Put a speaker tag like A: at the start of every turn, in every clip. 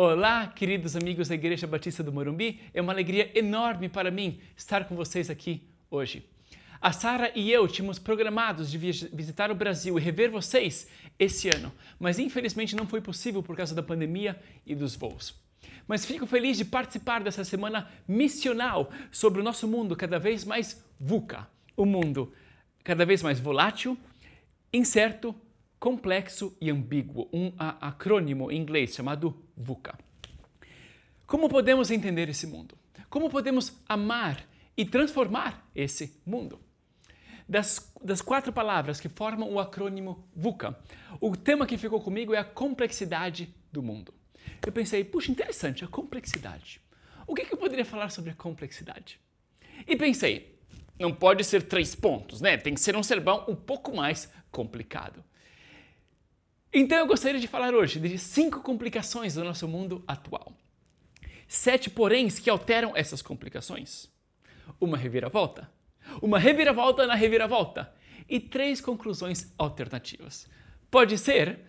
A: Olá, queridos amigos da Igreja Batista do Morumbi. É uma alegria enorme para mim estar com vocês aqui hoje. A Sara e eu tínhamos programados de visitar o Brasil e rever vocês esse ano, mas infelizmente não foi possível por causa da pandemia e dos voos. Mas fico feliz de participar dessa semana missional sobre o nosso mundo cada vez mais VUCA, o mundo cada vez mais volátil, incerto, complexo e ambíguo, um acrônimo em inglês chamado VUCA. Como podemos entender esse mundo? Como podemos amar e transformar esse mundo? Das, das quatro palavras que formam o acrônimo VUCA, o tema que ficou comigo é a complexidade do mundo. Eu pensei, puxa, interessante, a complexidade. O que, que eu poderia falar sobre a complexidade? E pensei, não pode ser três pontos, né? Tem que ser um sermão um pouco mais complicado. Então eu gostaria de falar hoje de cinco complicações do nosso mundo atual. Sete poréns que alteram essas complicações. Uma reviravolta. Uma reviravolta na reviravolta. E três conclusões alternativas. Pode ser,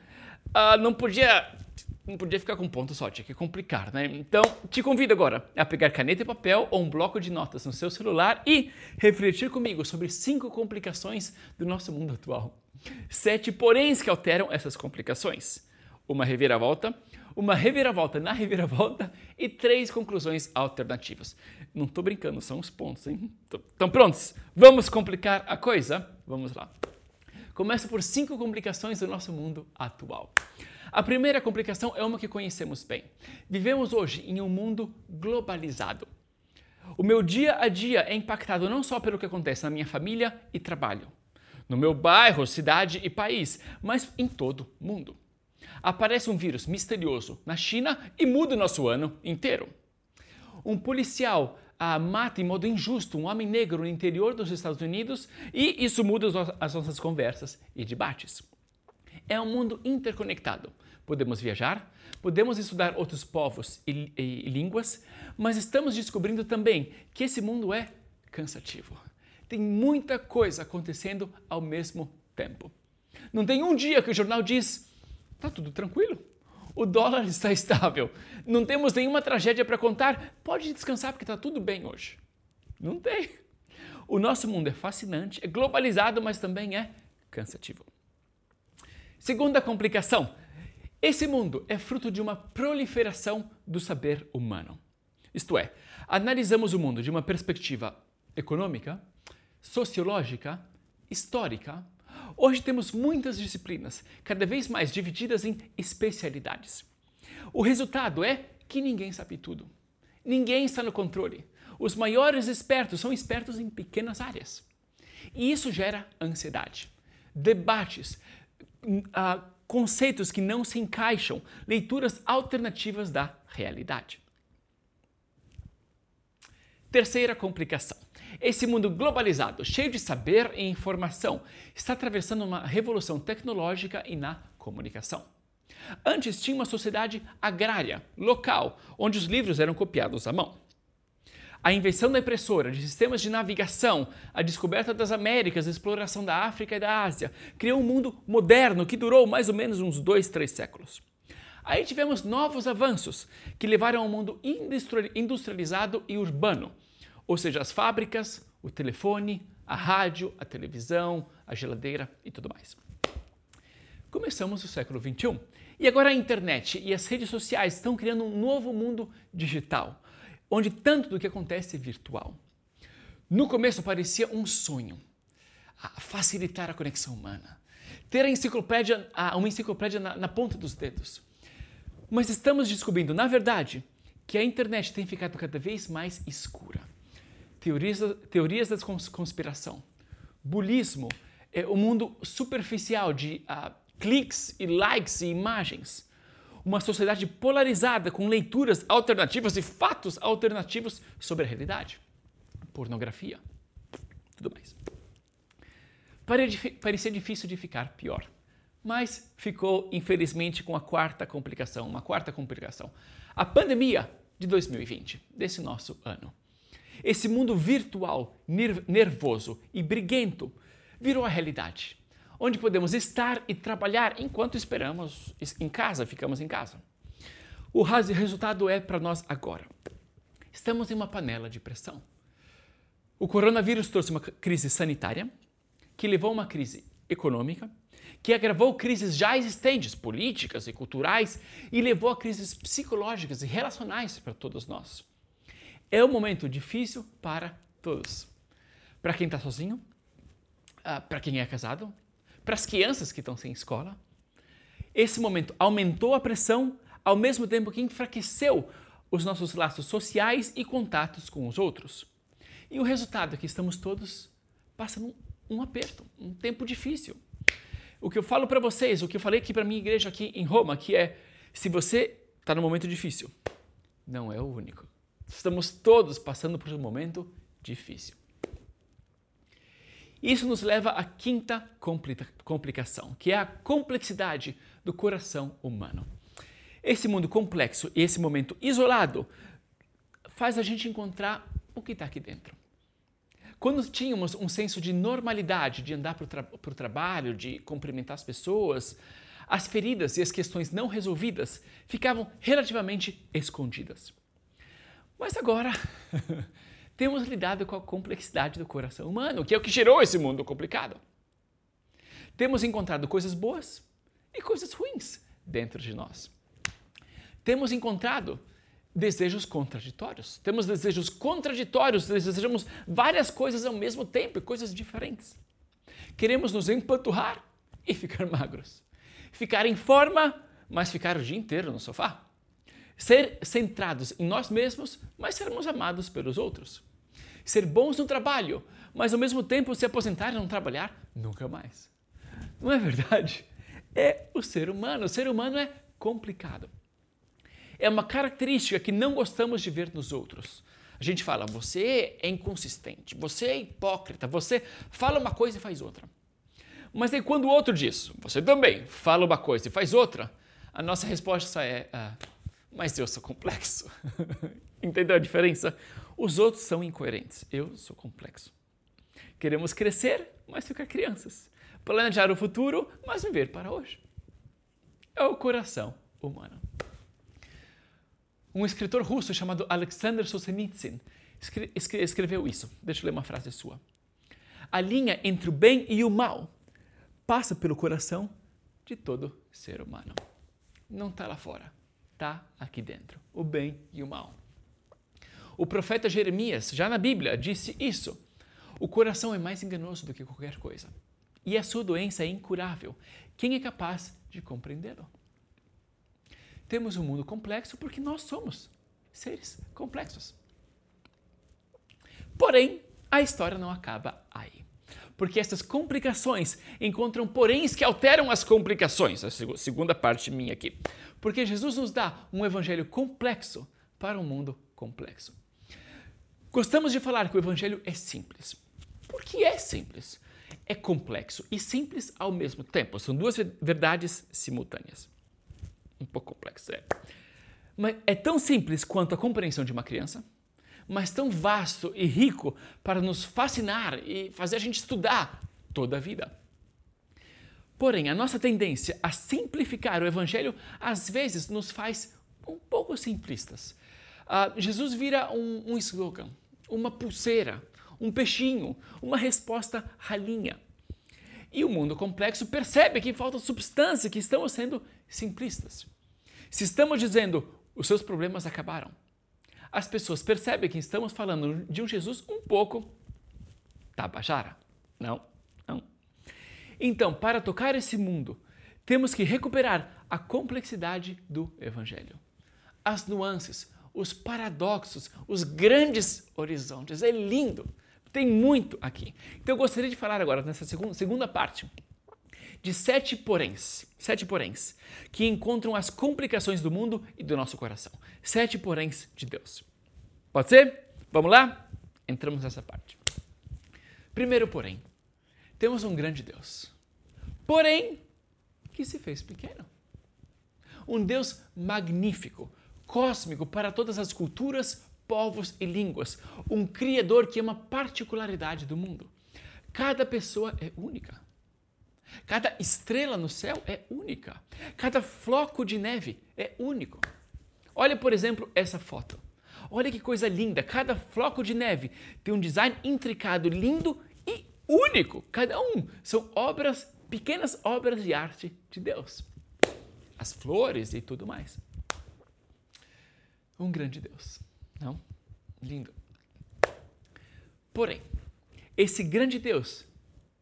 A: uh, não podia não podia ficar com um ponto só, tinha que complicar, né? Então, te convido agora a pegar caneta e papel ou um bloco de notas no seu celular e refletir comigo sobre cinco complicações do nosso mundo atual. Sete poréns que alteram essas complicações. Uma reviravolta, uma reviravolta na reviravolta e três conclusões alternativas. Não estou brincando, são os pontos, hein? Estão prontos? Vamos complicar a coisa? Vamos lá. Começa por cinco complicações do nosso mundo atual. A primeira complicação é uma que conhecemos bem. Vivemos hoje em um mundo globalizado. O meu dia a dia é impactado não só pelo que acontece na minha família e trabalho, no meu bairro, cidade e país, mas em todo mundo. Aparece um vírus misterioso na China e muda o nosso ano inteiro. Um policial ah, mata em modo injusto um homem negro no interior dos Estados Unidos e isso muda as nossas conversas e debates. É um mundo interconectado. Podemos viajar, podemos estudar outros povos e, e, e línguas, mas estamos descobrindo também que esse mundo é cansativo. Tem muita coisa acontecendo ao mesmo tempo. Não tem um dia que o jornal diz: está tudo tranquilo, o dólar está estável, não temos nenhuma tragédia para contar, pode descansar porque está tudo bem hoje. Não tem. O nosso mundo é fascinante, é globalizado, mas também é cansativo. Segunda complicação: esse mundo é fruto de uma proliferação do saber humano. Isto é, analisamos o mundo de uma perspectiva econômica, sociológica, histórica. Hoje temos muitas disciplinas, cada vez mais divididas em especialidades. O resultado é que ninguém sabe tudo. Ninguém está no controle. Os maiores expertos são expertos em pequenas áreas. E isso gera ansiedade, debates, uh, conceitos que não se encaixam, leituras alternativas da realidade. Terceira complicação. Esse mundo globalizado, cheio de saber e informação, está atravessando uma revolução tecnológica e na comunicação. Antes tinha uma sociedade agrária, local, onde os livros eram copiados à mão. A invenção da impressora, de sistemas de navegação, a descoberta das Américas, a exploração da África e da Ásia, criou um mundo moderno que durou mais ou menos uns dois, três séculos. Aí tivemos novos avanços que levaram ao mundo industrializado e urbano, ou seja, as fábricas, o telefone, a rádio, a televisão, a geladeira e tudo mais. Começamos o século XXI e agora a internet e as redes sociais estão criando um novo mundo digital onde tanto do que acontece é virtual. No começo parecia um sonho, facilitar a conexão humana, ter a enciclopédia, uma enciclopédia na, na ponta dos dedos. Mas estamos descobrindo, na verdade, que a internet tem ficado cada vez mais escura. Teorias, teorias da conspiração, bulismo, é o um mundo superficial de uh, cliques e likes e imagens uma sociedade polarizada com leituras alternativas e fatos alternativos sobre a realidade. Pornografia. Tudo mais. Parecia difícil de ficar pior, mas ficou, infelizmente, com a quarta complicação, uma quarta complicação. A pandemia de 2020, desse nosso ano. Esse mundo virtual, nervoso e briguento virou a realidade onde podemos estar e trabalhar enquanto esperamos em casa, ficamos em casa. O resultado é para nós agora. Estamos em uma panela de pressão. O coronavírus trouxe uma crise sanitária, que levou a uma crise econômica, que agravou crises já existentes, políticas e culturais, e levou a crises psicológicas e relacionais para todos nós. É um momento difícil para todos. Para quem está sozinho, ah, para quem é casado, para as crianças que estão sem escola. Esse momento aumentou a pressão, ao mesmo tempo que enfraqueceu os nossos laços sociais e contatos com os outros. E o resultado é que estamos todos passando um aperto, um tempo difícil. O que eu falo para vocês, o que eu falei aqui para minha igreja aqui em Roma, que é se você está num momento difícil, não é o único. Estamos todos passando por um momento difícil. Isso nos leva à quinta complicação, que é a complexidade do coração humano. Esse mundo complexo e esse momento isolado faz a gente encontrar o que está aqui dentro. Quando tínhamos um senso de normalidade, de andar para o tra trabalho, de cumprimentar as pessoas, as feridas e as questões não resolvidas ficavam relativamente escondidas. Mas agora temos lidado com a complexidade do coração humano, que é o que gerou esse mundo complicado. Temos encontrado coisas boas e coisas ruins dentro de nós. Temos encontrado desejos contraditórios. Temos desejos contraditórios, desejamos várias coisas ao mesmo tempo, coisas diferentes. Queremos nos empanturrar e ficar magros. Ficar em forma, mas ficar o dia inteiro no sofá. Ser centrados em nós mesmos, mas sermos amados pelos outros. Ser bons no trabalho, mas ao mesmo tempo se aposentar e não trabalhar nunca mais. Não é verdade? É o ser humano. O ser humano é complicado é uma característica que não gostamos de ver nos outros. A gente fala, você é inconsistente, você é hipócrita, você fala uma coisa e faz outra. Mas aí quando o outro diz, você também fala uma coisa e faz outra, a nossa resposta é, ah, mas eu sou complexo. Entendeu a diferença? Os outros são incoerentes, eu sou complexo. Queremos crescer, mas ficar crianças. Planejar o futuro, mas viver para hoje. É o coração humano. Um escritor russo chamado Alexander Solzhenitsyn escreveu isso. Deixa eu ler uma frase sua. A linha entre o bem e o mal passa pelo coração de todo ser humano. Não está lá fora, está aqui dentro. O bem e o mal. O profeta Jeremias, já na Bíblia, disse isso. O coração é mais enganoso do que qualquer coisa. E a sua doença é incurável. Quem é capaz de compreendê-lo? temos um mundo complexo porque nós somos seres complexos. Porém, a história não acaba. Porque essas complicações encontram poréns que alteram as complicações. A segunda parte minha aqui. Porque Jesus nos dá um evangelho complexo para um mundo complexo. Gostamos de falar que o evangelho é simples. Por que é simples? É complexo e simples ao mesmo tempo. São duas verdades simultâneas um pouco complexo, é. Mas é tão simples quanto a compreensão de uma criança, mas tão vasto e rico para nos fascinar e fazer a gente estudar toda a vida. Porém, a nossa tendência a simplificar o Evangelho às vezes nos faz um pouco simplistas. Uh, Jesus vira um, um slogan, uma pulseira, um peixinho, uma resposta ralinha. E o mundo complexo percebe que falta substância, que estamos sendo simplistas. Se estamos dizendo os seus problemas acabaram, as pessoas percebem que estamos falando de um Jesus um pouco tabajara. Não, não. Então, para tocar esse mundo, temos que recuperar a complexidade do Evangelho. As nuances, os paradoxos, os grandes horizontes. É lindo. Tem muito aqui. Então eu gostaria de falar agora, nessa segunda, segunda parte, de sete poréns, sete poréns, que encontram as complicações do mundo e do nosso coração. Sete poréns de Deus. Pode ser? Vamos lá? Entramos nessa parte. Primeiro porém, temos um grande Deus, porém, que se fez pequeno. Um Deus magnífico, cósmico para todas as culturas, povos e línguas. Um Criador que é uma particularidade do mundo. Cada pessoa é única. Cada estrela no céu é única. Cada floco de neve é único. Olha, por exemplo, essa foto. Olha que coisa linda! Cada floco de neve tem um design intricado, lindo e único. Cada um são obras, pequenas obras de arte de Deus. As flores e tudo mais. Um grande Deus, não? Lindo. Porém, esse grande Deus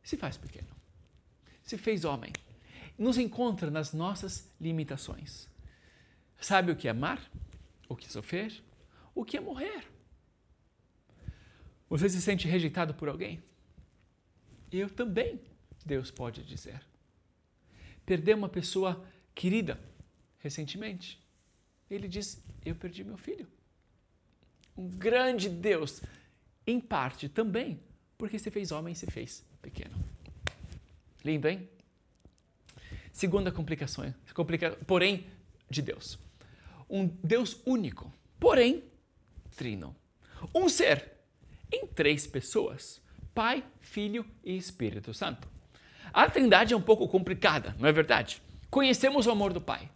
A: se faz pequeno, se fez homem, nos encontra nas nossas limitações. Sabe o que é amar? O que sofrer? O que é morrer? Você se sente rejeitado por alguém? Eu também, Deus pode dizer. Perder uma pessoa querida recentemente. Ele diz: Eu perdi meu filho. Um grande Deus, em parte também, porque se fez homem e se fez pequeno. Lindo, hein? Segunda complicação, complica, porém, de Deus. Um Deus único, porém, trino. Um ser em três pessoas: Pai, Filho e Espírito Santo. A trindade é um pouco complicada, não é verdade? Conhecemos o amor do Pai,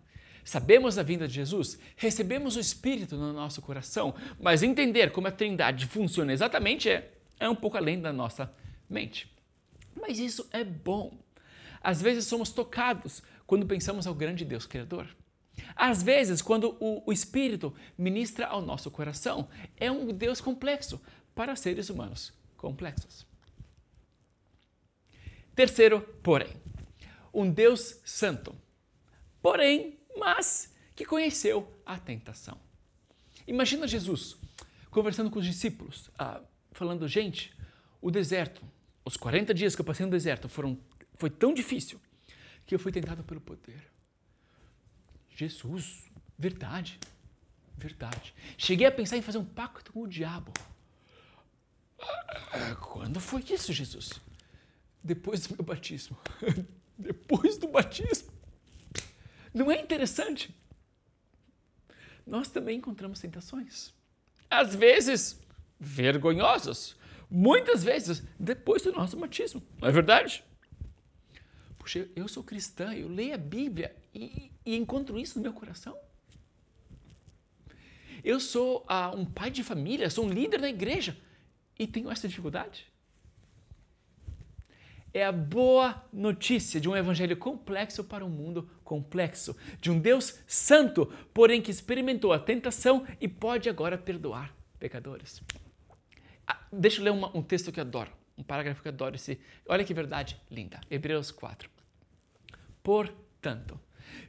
A: sabemos a vinda de Jesus, recebemos o Espírito no nosso coração, mas entender como a trindade funciona exatamente é, é um pouco além da nossa mente. Mas isso é bom. Às vezes somos tocados quando pensamos ao grande Deus Criador. Às vezes, quando o, o Espírito ministra ao nosso coração, é um Deus complexo para seres humanos complexos. Terceiro, porém, um Deus santo, porém, mas que conheceu a tentação. Imagina Jesus conversando com os discípulos, ah, falando: gente, o deserto, os 40 dias que eu passei no deserto foram, foi tão difícil que eu fui tentado pelo poder. Jesus, verdade, verdade. Cheguei a pensar em fazer um pacto com o diabo. Ah, quando foi isso, Jesus? Depois do meu batismo. Depois do batismo. Não é interessante? Nós também encontramos tentações. Às vezes, vergonhosas. Muitas vezes, depois do nosso batismo. Não é verdade? Puxa, eu sou cristã, eu leio a Bíblia e, e encontro isso no meu coração. Eu sou uh, um pai de família, sou um líder na igreja e tenho essa dificuldade. É a boa notícia de um evangelho complexo para um mundo complexo, de um Deus santo, porém que experimentou a tentação e pode agora perdoar pecadores. Ah, deixa eu ler uma, um texto que eu adoro um parágrafo que eu adoro esse. Olha que verdade linda. Hebreus 4. Portanto,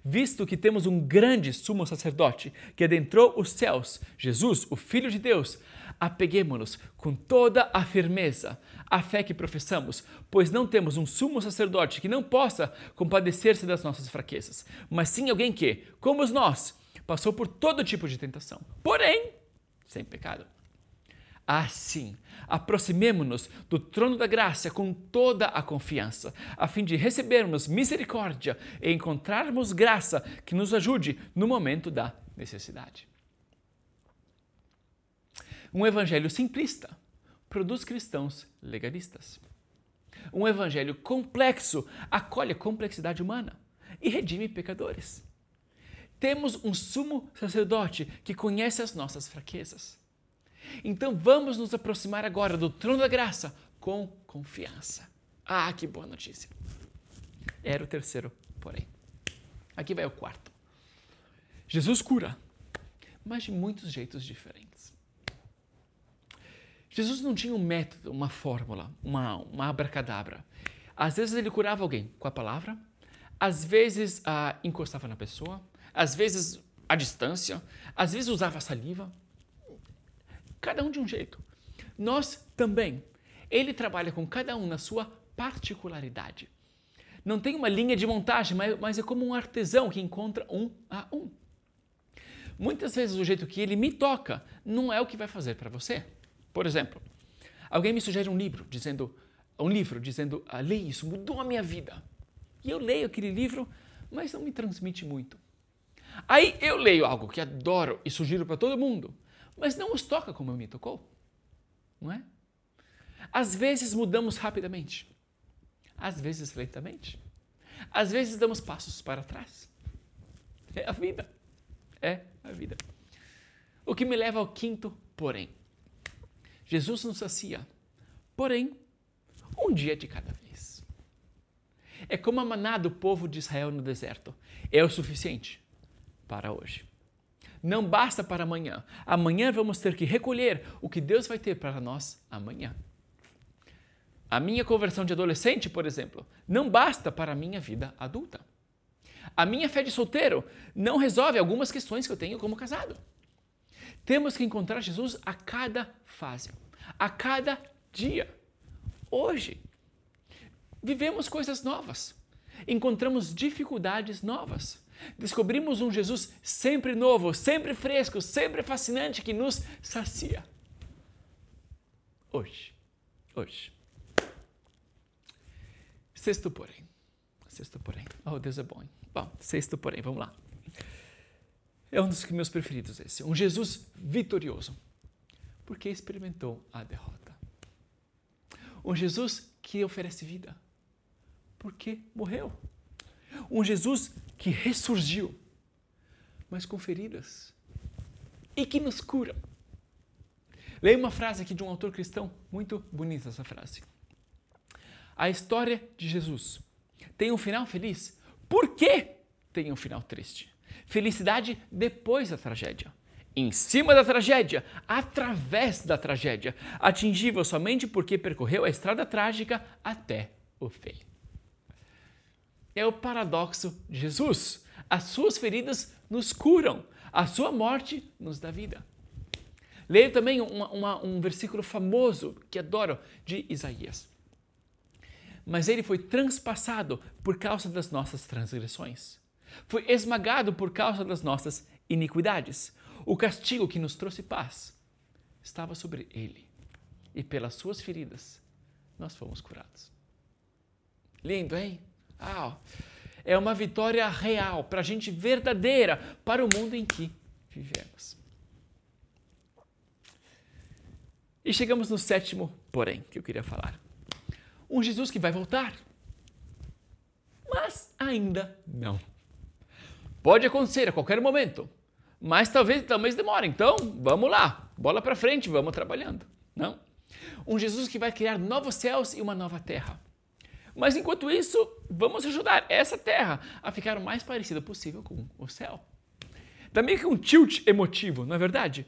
A: visto que temos um grande sumo sacerdote que adentrou os céus, Jesus, o Filho de Deus, apeguemo-nos com toda a firmeza à fé que professamos, pois não temos um sumo sacerdote que não possa compadecer-se das nossas fraquezas, mas sim alguém que, como nós, passou por todo tipo de tentação, porém, sem pecado. Assim, aproximemo-nos do trono da graça com toda a confiança, a fim de recebermos misericórdia e encontrarmos graça que nos ajude no momento da necessidade. Um evangelho simplista produz cristãos legalistas. Um evangelho complexo acolhe a complexidade humana e redime pecadores. Temos um sumo sacerdote que conhece as nossas fraquezas então vamos nos aproximar agora do trono da graça com confiança. Ah, que boa notícia! Era o terceiro, porém. Aqui vai o quarto. Jesus cura, mas de muitos jeitos diferentes. Jesus não tinha um método, uma fórmula, uma, uma abracadabra. Às vezes ele curava alguém com a palavra, às vezes ah, encostava na pessoa, às vezes à distância, às vezes usava saliva, cada um de um jeito. Nós também. Ele trabalha com cada um na sua particularidade. Não tem uma linha de montagem, mas é como um artesão que encontra um a um. Muitas vezes o jeito que ele me toca não é o que vai fazer para você. Por exemplo, alguém me sugere um livro dizendo, um livro dizendo, ah, leia isso, mudou a minha vida. E eu leio aquele livro, mas não me transmite muito. Aí eu leio algo que adoro e sugiro para todo mundo, mas não os toca como me tocou, não é? Às vezes mudamos rapidamente, às vezes lentamente, às vezes damos passos para trás. É a vida, é a vida. O que me leva ao quinto porém. Jesus nos sacia, porém, um dia de cada vez. É como a maná do povo de Israel no deserto. É o suficiente para hoje. Não basta para amanhã. Amanhã vamos ter que recolher o que Deus vai ter para nós amanhã. A minha conversão de adolescente, por exemplo, não basta para a minha vida adulta. A minha fé de solteiro não resolve algumas questões que eu tenho como casado. Temos que encontrar Jesus a cada fase, a cada dia. Hoje, vivemos coisas novas, encontramos dificuldades novas, descobrimos um Jesus sempre novo, sempre fresco, sempre fascinante que nos sacia. Hoje, hoje. Sexto porém. Sexto porém. Oh, Deus é bom. Hein? Bom, sexto porém, vamos lá. É um dos meus preferidos esse. Um Jesus vitorioso. Porque experimentou a derrota. Um Jesus que oferece vida. Porque morreu. Um Jesus que ressurgiu, mas com feridas. E que nos cura. Leia uma frase aqui de um autor cristão, muito bonita essa frase. A história de Jesus tem um final feliz. Por que tem um final triste? Felicidade depois da tragédia. Em cima da tragédia, através da tragédia, atingível somente porque percorreu a estrada trágica até o fim. É o paradoxo de Jesus. As suas feridas nos curam, a sua morte nos dá vida. Leio também uma, uma, um versículo famoso que adoro de Isaías mas ele foi transpassado por causa das nossas transgressões. Foi esmagado por causa das nossas iniquidades. O castigo que nos trouxe paz estava sobre ele, e pelas suas feridas nós fomos curados. Lindo, hein? Ah, é uma vitória real, para a gente verdadeira, para o mundo em que vivemos. E chegamos no sétimo, porém, que eu queria falar um Jesus que vai voltar. Mas ainda não. Pode acontecer a qualquer momento, mas talvez, talvez demore. Então, vamos lá, bola para frente, vamos trabalhando. Não? Um Jesus que vai criar novos céus e uma nova terra. Mas enquanto isso, vamos ajudar essa terra a ficar o mais parecida possível com o céu. Também que um tilt emotivo, não é verdade?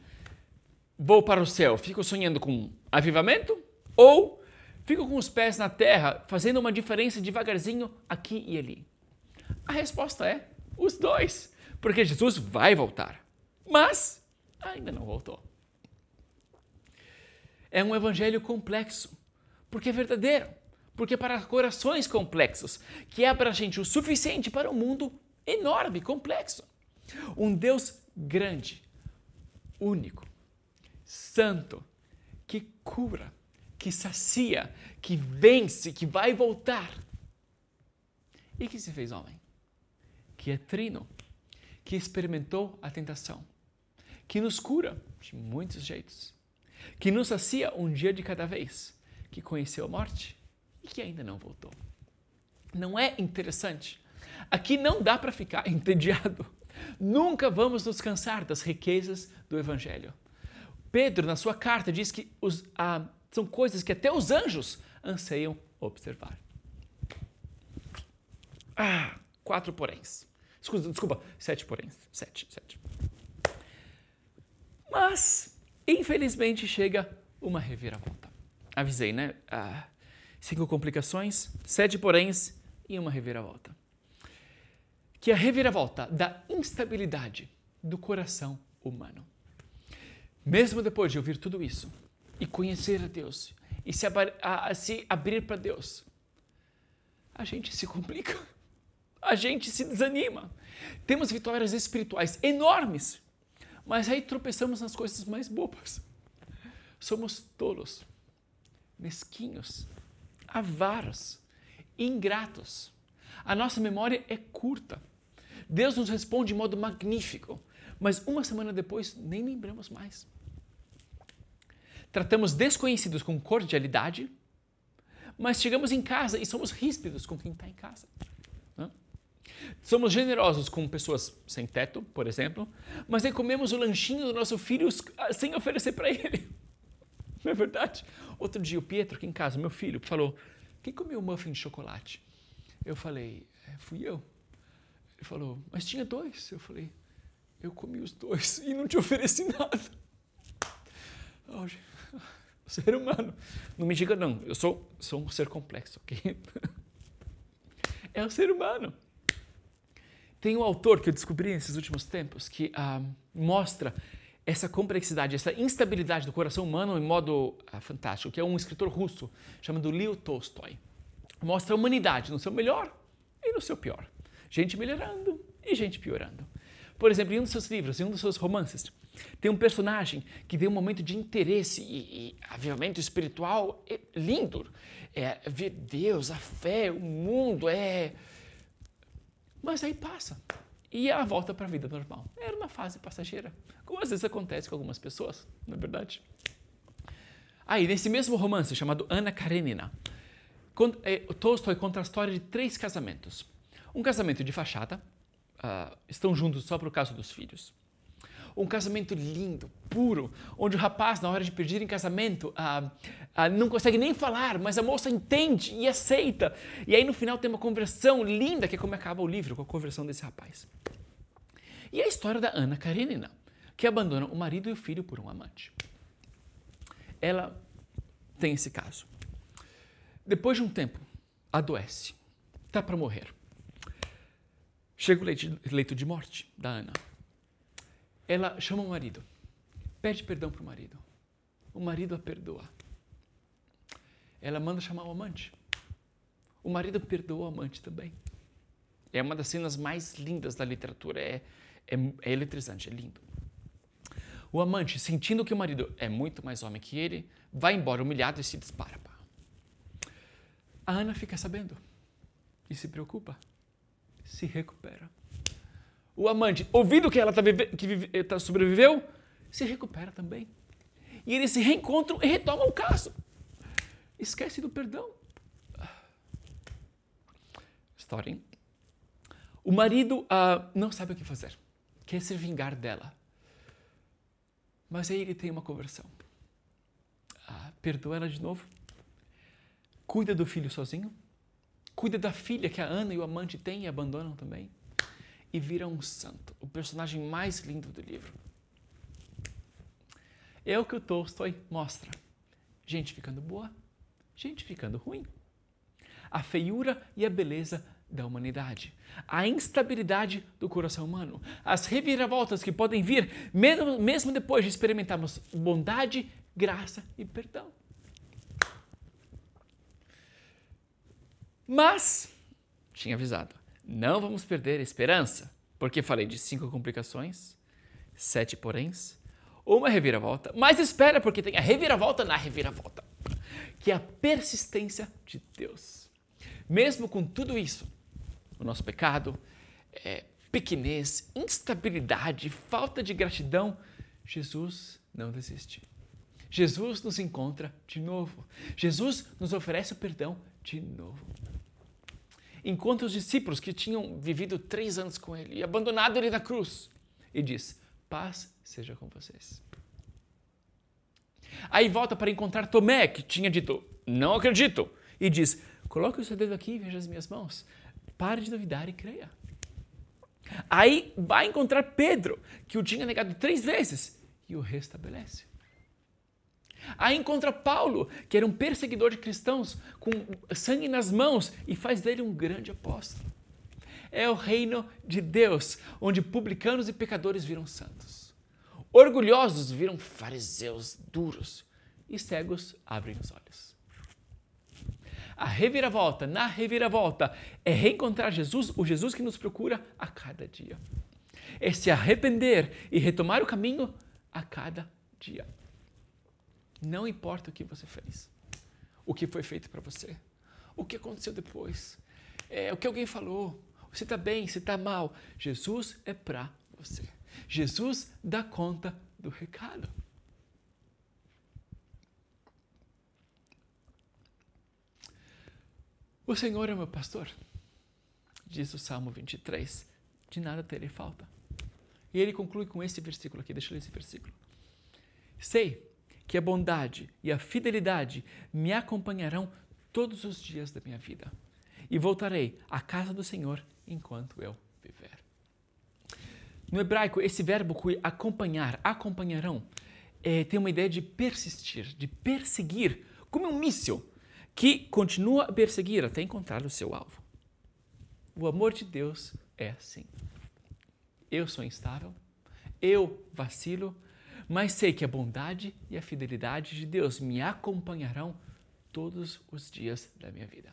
A: Vou para o céu, fico sonhando com avivamento ou Fico com os pés na terra, fazendo uma diferença devagarzinho aqui e ali. A resposta é os dois, porque Jesus vai voltar, mas ainda não voltou. É um evangelho complexo, porque é verdadeiro, porque para corações complexos, que é para a gente o suficiente para um mundo enorme, complexo. Um Deus grande, único, santo, que cura que sacia, que vence, que vai voltar. E que se fez homem, que é trino, que experimentou a tentação, que nos cura de muitos jeitos, que nos sacia um dia de cada vez, que conheceu a morte e que ainda não voltou. Não é interessante? Aqui não dá para ficar entediado. Nunca vamos nos cansar das riquezas do Evangelho. Pedro, na sua carta, diz que os, a, são coisas que até os anjos anseiam observar. Ah, quatro poréns. Desculpa, desculpa, sete poréns. Sete, sete. Mas, infelizmente, chega uma reviravolta. Avisei, né? Ah, cinco complicações, sete poréns e uma reviravolta. Que é a reviravolta da instabilidade do coração humano. Mesmo depois de ouvir tudo isso, e conhecer a Deus e se, a, a, se abrir para Deus, a gente se complica, a gente se desanima. Temos vitórias espirituais enormes, mas aí tropeçamos nas coisas mais bobas. Somos tolos, mesquinhos, avaros, ingratos. A nossa memória é curta. Deus nos responde de modo magnífico, mas uma semana depois nem lembramos mais. Tratamos desconhecidos com cordialidade, mas chegamos em casa e somos ríspidos com quem está em casa. Né? Somos generosos com pessoas sem teto, por exemplo, mas aí comemos o lanchinho do nosso filho sem oferecer para ele. Não é verdade? Outro dia o Pietro, aqui em casa, meu filho, falou: Quem comeu muffin de chocolate? Eu falei: é, Fui eu. Ele falou: Mas tinha dois. Eu falei: Eu comi os dois e não te ofereci nada. Oh, ser humano. Não me diga não, eu sou, sou um ser complexo, ok? É o ser humano. Tem um autor que eu descobri nesses últimos tempos que ah, mostra essa complexidade, essa instabilidade do coração humano em modo ah, fantástico, que é um escritor russo chamado Leo Tolstói. Mostra a humanidade no seu melhor e no seu pior. Gente melhorando e gente piorando. Por exemplo, em um dos seus livros, em um dos seus romances, tem um personagem que tem um momento de interesse e, e avivamento espiritual é lindo. É ver Deus, a fé, o mundo, é mas aí passa. E ela volta para a vida normal. Era uma fase passageira, como às vezes acontece com algumas pessoas, não é verdade? Aí, nesse mesmo romance chamado Ana Karenina, é, Tolstói conta a história de três casamentos. Um casamento de fachada, uh, estão juntos só por causa dos filhos um casamento lindo, puro, onde o rapaz, na hora de pedir em casamento, ah, ah, não consegue nem falar, mas a moça entende e aceita. E aí no final tem uma conversão linda, que é como acaba o livro, com a conversão desse rapaz. E a história da Ana Karenina, que abandona o marido e o filho por um amante. Ela tem esse caso. Depois de um tempo, adoece, está para morrer. Chega o leito de morte da Ana ela chama o marido, pede perdão para o marido. O marido a perdoa. Ela manda chamar o amante. O marido perdoa o amante também. É uma das cenas mais lindas da literatura. É, é, é eletrizante, é lindo. O amante, sentindo que o marido é muito mais homem que ele, vai embora humilhado e se dispara. A Ana fica sabendo e se preocupa, se recupera o amante, ouvindo que ela tá que eh, tá, sobreviveu, se recupera também. E eles se reencontram e retomam o caso. Esquece do perdão. História, hein? O marido ah, não sabe o que fazer. Quer se vingar dela. Mas aí ele tem uma conversão. Ah, perdoa ela de novo. Cuida do filho sozinho. Cuida da filha que a Ana e o amante têm e abandonam também e vira um santo, o personagem mais lindo do livro. É o que o Tolstói mostra. Gente ficando boa, gente ficando ruim. A feiura e a beleza da humanidade, a instabilidade do coração humano, as reviravoltas que podem vir mesmo, mesmo depois de experimentarmos bondade, graça e perdão. Mas, tinha avisado, não vamos perder a esperança, porque falei de cinco complicações, sete poréns, uma reviravolta, mas espera, porque tem a reviravolta na reviravolta, que é a persistência de Deus. Mesmo com tudo isso, o nosso pecado, é, pequenez, instabilidade, falta de gratidão, Jesus não desiste. Jesus nos encontra de novo. Jesus nos oferece o perdão de novo encontra os discípulos que tinham vivido três anos com ele e abandonado ele na cruz e diz: Paz seja com vocês. Aí volta para encontrar Tomé, que tinha dito: Não acredito. E diz: Coloque o seu dedo aqui e veja as minhas mãos. Pare de duvidar e creia. Aí vai encontrar Pedro, que o tinha negado três vezes, e o restabelece. Aí encontra Paulo, que era um perseguidor de cristãos, com sangue nas mãos, e faz dele um grande apóstolo. É o reino de Deus, onde publicanos e pecadores viram santos. Orgulhosos viram fariseus duros, e cegos abrem os olhos. A reviravolta, na reviravolta, é reencontrar Jesus, o Jesus que nos procura a cada dia. É se arrepender e retomar o caminho a cada dia. Não importa o que você fez, o que foi feito para você, o que aconteceu depois, é, o que alguém falou, você está bem, você está mal. Jesus é para você. Jesus dá conta do recado. O Senhor é meu pastor. diz o Salmo 23, de nada terei falta. E ele conclui com esse versículo aqui, deixa eu ler esse versículo. Sei que a bondade e a fidelidade me acompanharão todos os dias da minha vida e voltarei à casa do Senhor enquanto eu viver. No hebraico, esse verbo acompanhar, acompanharão, é, tem uma ideia de persistir, de perseguir, como um míssil que continua a perseguir até encontrar o seu alvo. O amor de Deus é assim. Eu sou instável, eu vacilo, mas sei que a bondade e a fidelidade de Deus me acompanharão todos os dias da minha vida.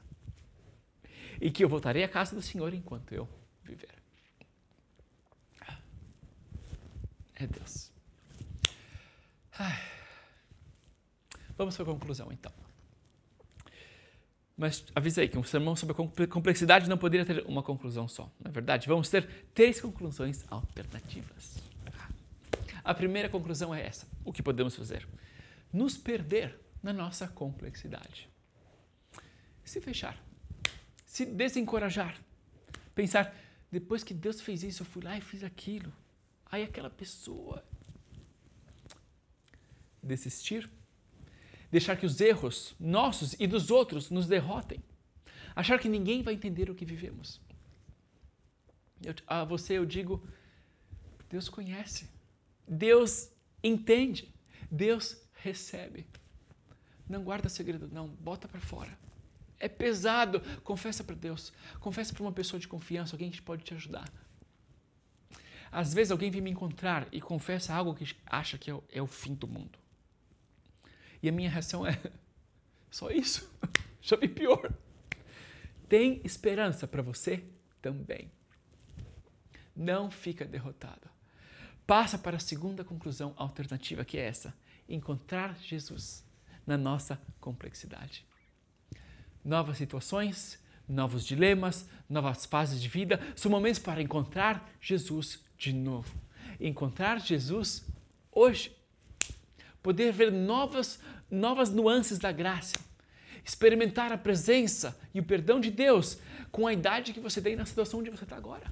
A: E que eu voltarei à casa do Senhor enquanto eu viver. É Deus. Vamos para a conclusão então. Mas avisei que um sermão sobre a complexidade não poderia ter uma conclusão só. Na é verdade, vamos ter três conclusões alternativas. A primeira conclusão é essa: o que podemos fazer? Nos perder na nossa complexidade. Se fechar, se desencorajar, pensar, depois que Deus fez isso, eu fui lá e fiz aquilo. Aí aquela pessoa. Desistir, deixar que os erros nossos e dos outros nos derrotem, achar que ninguém vai entender o que vivemos. Eu, a você eu digo, Deus conhece. Deus entende, Deus recebe. Não guarda segredo, não, bota para fora. É pesado, confessa para Deus, confessa para uma pessoa de confiança, alguém que pode te ajudar. Às vezes alguém vem me encontrar e confessa algo que acha que é o, é fim do mundo. E a minha reação é: só isso? Já vi pior. Tem esperança para você também. Não fica derrotado passa para a segunda conclusão alternativa, que é essa: encontrar Jesus na nossa complexidade. Novas situações, novos dilemas, novas fases de vida são momentos para encontrar Jesus de novo. Encontrar Jesus hoje. Poder ver novas, novas nuances da graça. Experimentar a presença e o perdão de Deus com a idade que você tem na situação onde você está agora.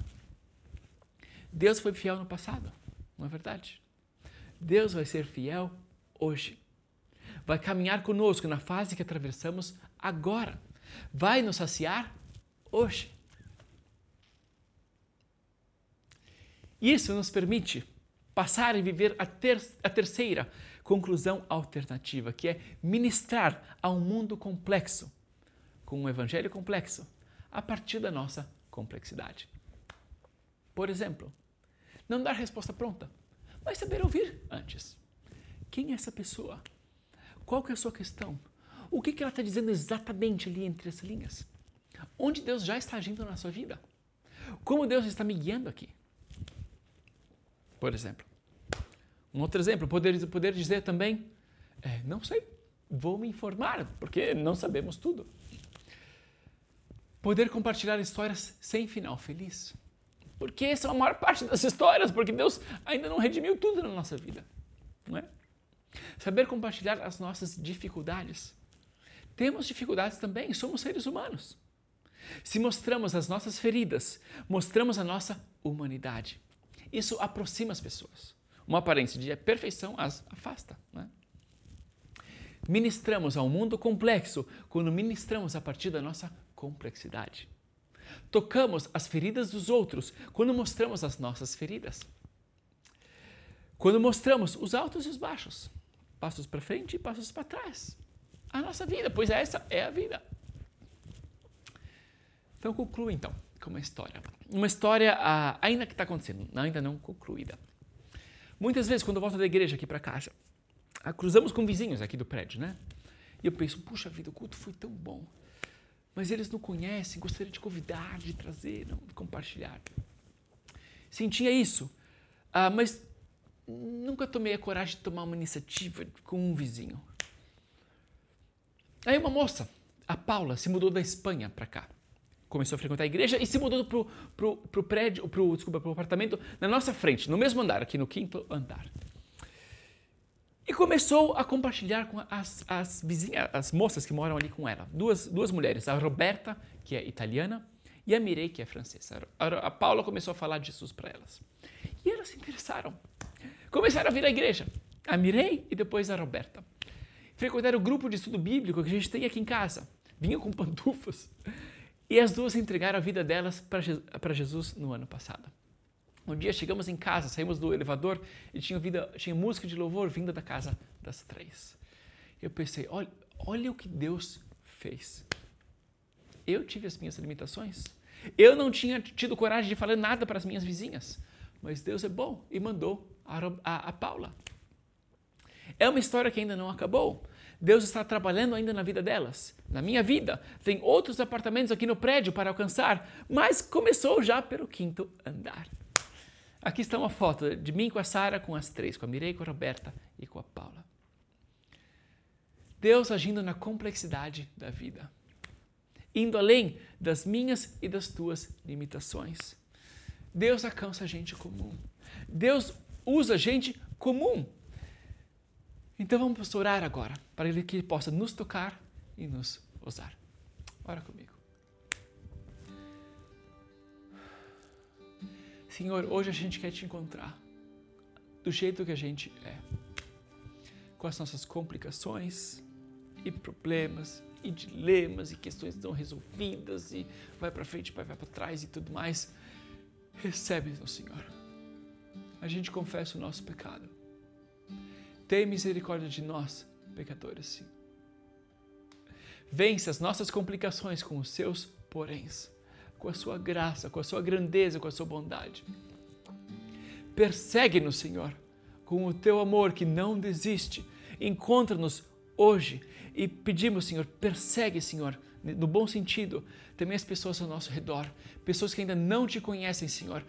A: Deus foi fiel no passado. Não é verdade? Deus vai ser fiel hoje. Vai caminhar conosco na fase que atravessamos agora. Vai nos saciar hoje. Isso nos permite passar e viver a, ter a terceira conclusão alternativa, que é ministrar a um mundo complexo, com um evangelho complexo, a partir da nossa complexidade. Por exemplo, não dar resposta pronta, mas saber ouvir antes. Quem é essa pessoa? Qual que é a sua questão? O que, que ela está dizendo exatamente ali entre as linhas? Onde Deus já está agindo na sua vida? Como Deus está me guiando aqui? Por exemplo. Um outro exemplo, poder, poder dizer também, é, não sei, vou me informar, porque não sabemos tudo. Poder compartilhar histórias sem final feliz. Porque essa é a maior parte das histórias, porque Deus ainda não redimiu tudo na nossa vida. Não é? Saber compartilhar as nossas dificuldades. Temos dificuldades também, somos seres humanos. Se mostramos as nossas feridas, mostramos a nossa humanidade. Isso aproxima as pessoas. Uma aparência de perfeição as afasta. É? Ministramos ao mundo complexo quando ministramos a partir da nossa complexidade. Tocamos as feridas dos outros quando mostramos as nossas feridas. Quando mostramos os altos e os baixos, passos para frente e passos para trás. A nossa vida, pois essa é a vida. Então conclui então com uma história. Uma história ah, ainda que está acontecendo, ainda não concluída. Muitas vezes, quando eu volto da igreja aqui para casa, ah, cruzamos com vizinhos aqui do prédio, né? E eu penso, puxa vida, o culto foi tão bom mas eles não conhecem, gostaria de convidar, de trazer, não, de compartilhar. Sentia isso, ah, mas nunca tomei a coragem de tomar uma iniciativa com um vizinho. Aí uma moça, a Paula, se mudou da Espanha para cá. Começou a frequentar a igreja e se mudou para o prédio, pro, desculpa, pro apartamento na nossa frente, no mesmo andar, aqui no quinto andar e começou a compartilhar com as, as vizinhas, as moças que moram ali com ela. Duas, duas mulheres, a Roberta, que é italiana, e a Mirei, que é francesa. A Paula começou a falar de Jesus para elas. E elas se interessaram. Começaram a vir à igreja. A Mirei e depois a Roberta. Frequentaram o grupo de estudo bíblico que a gente tem aqui em casa. Vinham com pantufas. E as duas entregaram a vida delas para Jesus no ano passado. Um dia chegamos em casa, saímos do elevador e tinha, vida, tinha música de louvor vinda da casa das três. Eu pensei, olha, olha o que Deus fez. Eu tive as minhas limitações. Eu não tinha tido coragem de falar nada para as minhas vizinhas. Mas Deus é bom e mandou a, a, a Paula. É uma história que ainda não acabou. Deus está trabalhando ainda na vida delas, na minha vida. Tem outros apartamentos aqui no prédio para alcançar, mas começou já pelo quinto andar. Aqui está uma foto de mim com a Sara, com as três, com a Mirei, com a Roberta e com a Paula. Deus agindo na complexidade da vida, indo além das minhas e das tuas limitações. Deus alcança gente comum. Deus usa gente comum. Então vamos orar agora, para Ele que possa nos tocar e nos usar. Ora comigo. Senhor, hoje a gente quer te encontrar do jeito que a gente é, com as nossas complicações e problemas e dilemas e questões não resolvidas e vai para frente, vai, para trás e tudo mais. Recebe-nos, Senhor. A gente confessa o nosso pecado. Tem misericórdia de nós, pecadores, sim. Vence as nossas complicações com os seus poréns, com a sua graça, com a sua grandeza, com a sua bondade. Persegue-nos, Senhor, com o teu amor que não desiste. Encontra-nos hoje e pedimos, Senhor, persegue, Senhor, no bom sentido, também as pessoas ao nosso redor, pessoas que ainda não te conhecem, Senhor.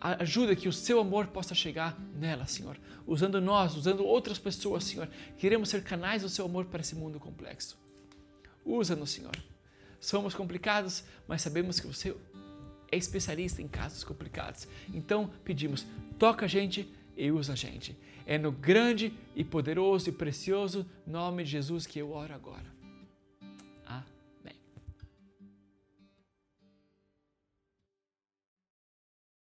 A: Ajuda que o seu amor possa chegar nelas, Senhor. Usando nós, usando outras pessoas, Senhor. Queremos ser canais do seu amor para esse mundo complexo. Usa-nos, Senhor. Somos complicados, mas sabemos que você é especialista em casos complicados. Então pedimos, toca a gente e usa a gente. É no grande e poderoso e precioso nome de Jesus que eu oro agora.